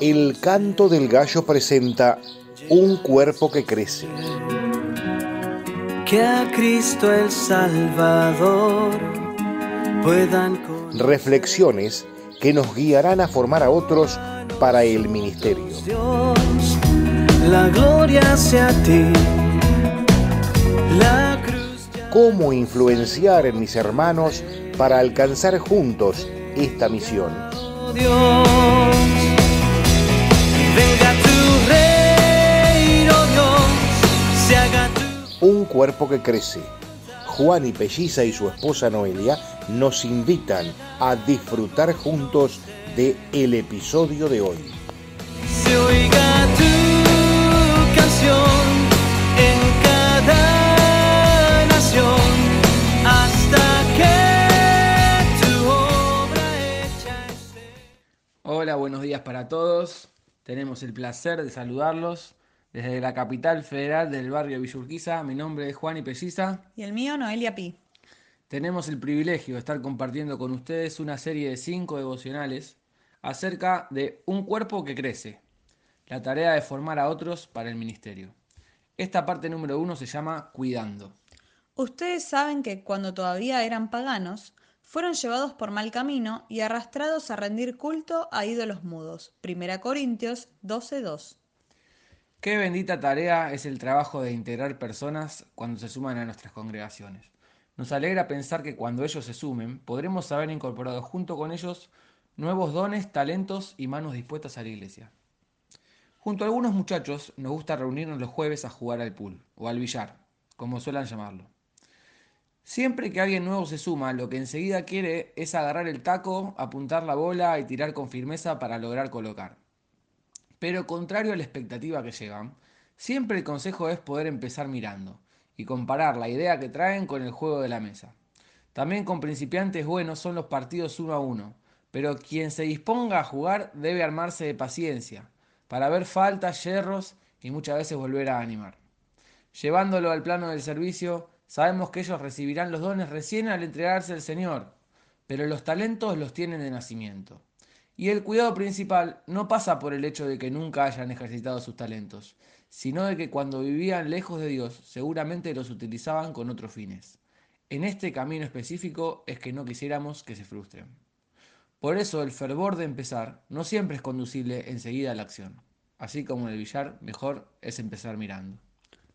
El canto del gallo presenta un cuerpo que crece. Que a Cristo el Salvador puedan Reflexiones que nos guiarán a formar a otros para el ministerio. Dios, la gloria sea a ti. La cruz ya Cómo influenciar en mis hermanos para alcanzar juntos esta misión. Dios. Venga tu reino, Dios, se haga tu Un cuerpo que crece. Juan y Pelliza y su esposa Noelia nos invitan a disfrutar juntos de el episodio de hoy. se oiga tu canción en cada nación hasta que tu obra hecha esté. Hola, buenos días para todos. Tenemos el placer de saludarlos desde la capital federal del barrio Villurquiza. Mi nombre es Juan y Pelliza. Y el mío, Noelia Pi. Tenemos el privilegio de estar compartiendo con ustedes una serie de cinco devocionales acerca de un cuerpo que crece, la tarea de formar a otros para el ministerio. Esta parte número uno se llama Cuidando. Ustedes saben que cuando todavía eran paganos, fueron llevados por mal camino y arrastrados a rendir culto a ídolos mudos. 1 Corintios 12:2. Qué bendita tarea es el trabajo de integrar personas cuando se suman a nuestras congregaciones. Nos alegra pensar que cuando ellos se sumen, podremos haber incorporado junto con ellos nuevos dones, talentos y manos dispuestas a la iglesia. Junto a algunos muchachos nos gusta reunirnos los jueves a jugar al pool o al billar, como suelen llamarlo. Siempre que alguien nuevo se suma, lo que enseguida quiere es agarrar el taco, apuntar la bola y tirar con firmeza para lograr colocar. Pero contrario a la expectativa que llevan, siempre el consejo es poder empezar mirando y comparar la idea que traen con el juego de la mesa. También con principiantes buenos son los partidos uno a uno, pero quien se disponga a jugar debe armarse de paciencia para ver faltas, yerros y muchas veces volver a animar. Llevándolo al plano del servicio, sabemos que ellos recibirán los dones recién al entregarse al Señor, pero los talentos los tienen de nacimiento. Y el cuidado principal no pasa por el hecho de que nunca hayan ejercitado sus talentos, sino de que cuando vivían lejos de Dios seguramente los utilizaban con otros fines. En este camino específico es que no quisiéramos que se frustren. Por eso el fervor de empezar no siempre es conducible enseguida a la acción. Así como en el billar, mejor es empezar mirando.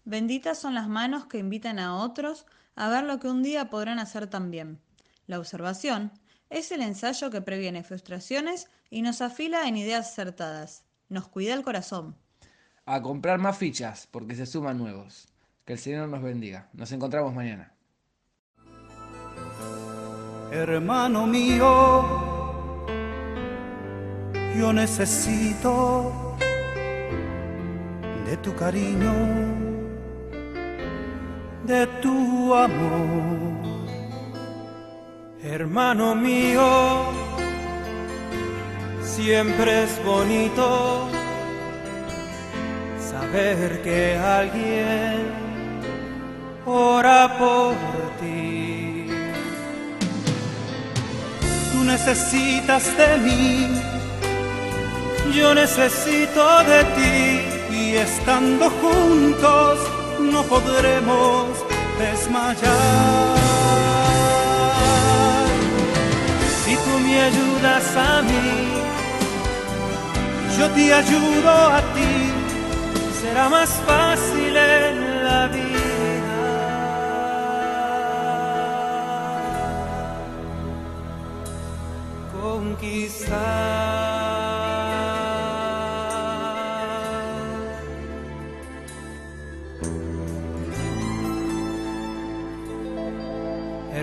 Benditas son las manos que invitan a otros a ver lo que un día podrán hacer también. La observación es el ensayo que previene frustraciones y nos afila en ideas acertadas. Nos cuida el corazón. A comprar más fichas porque se suman nuevos. Que el Señor nos bendiga. Nos encontramos mañana. Hermano mío, yo necesito de tu cariño, de tu amor. Hermano mío, siempre es bonito saber que alguien ora por ti. Tú necesitas de mí, yo necesito de ti y estando juntos no podremos desmayar. Si tú me ayudas a mí, yo te ayudo a ti, será más fácil en la vida. conquistar.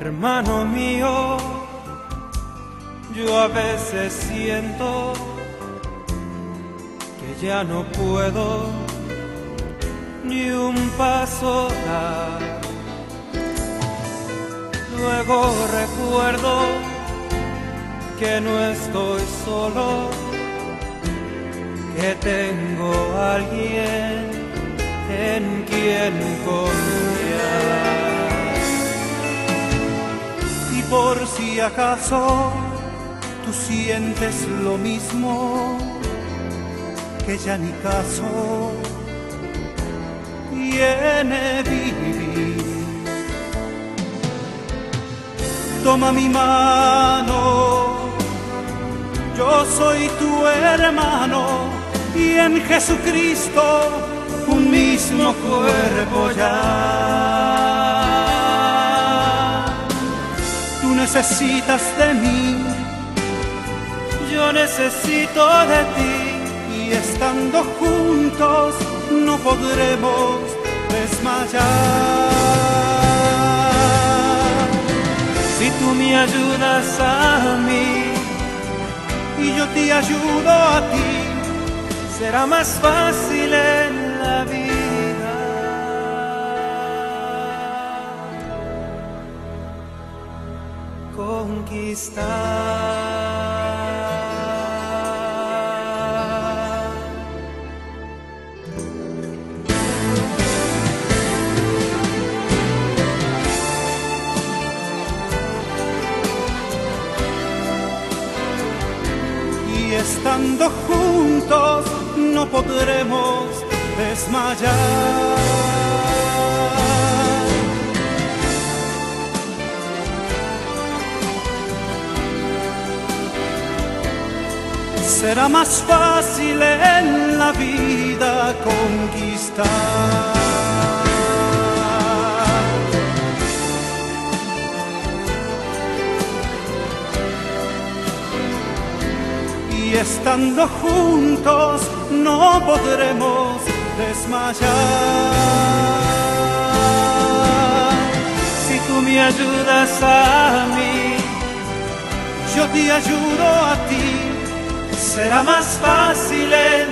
Hermano mío, yo a veces siento que ya no puedo ni un paso dar. Luego recuerdo que no estoy solo, que tengo a alguien en quien confiar. Por si acaso tú sientes lo mismo, que ya ni caso tiene vivir. Toma mi mano, yo soy tu hermano y en Jesucristo un mismo cuerpo ya. Necesitas de mí, yo necesito de ti y estando juntos no podremos desmayar. Si tú me ayudas a mí y yo te ayudo a ti, será más fácil en la vida. Conquistar. y estando juntos no podremos desmayar. Será más fácil en la vida conquistar. y estando juntos no podremos desmayar. Si tú me ayudas a mí, yo te ayudo a ti, será más fácil.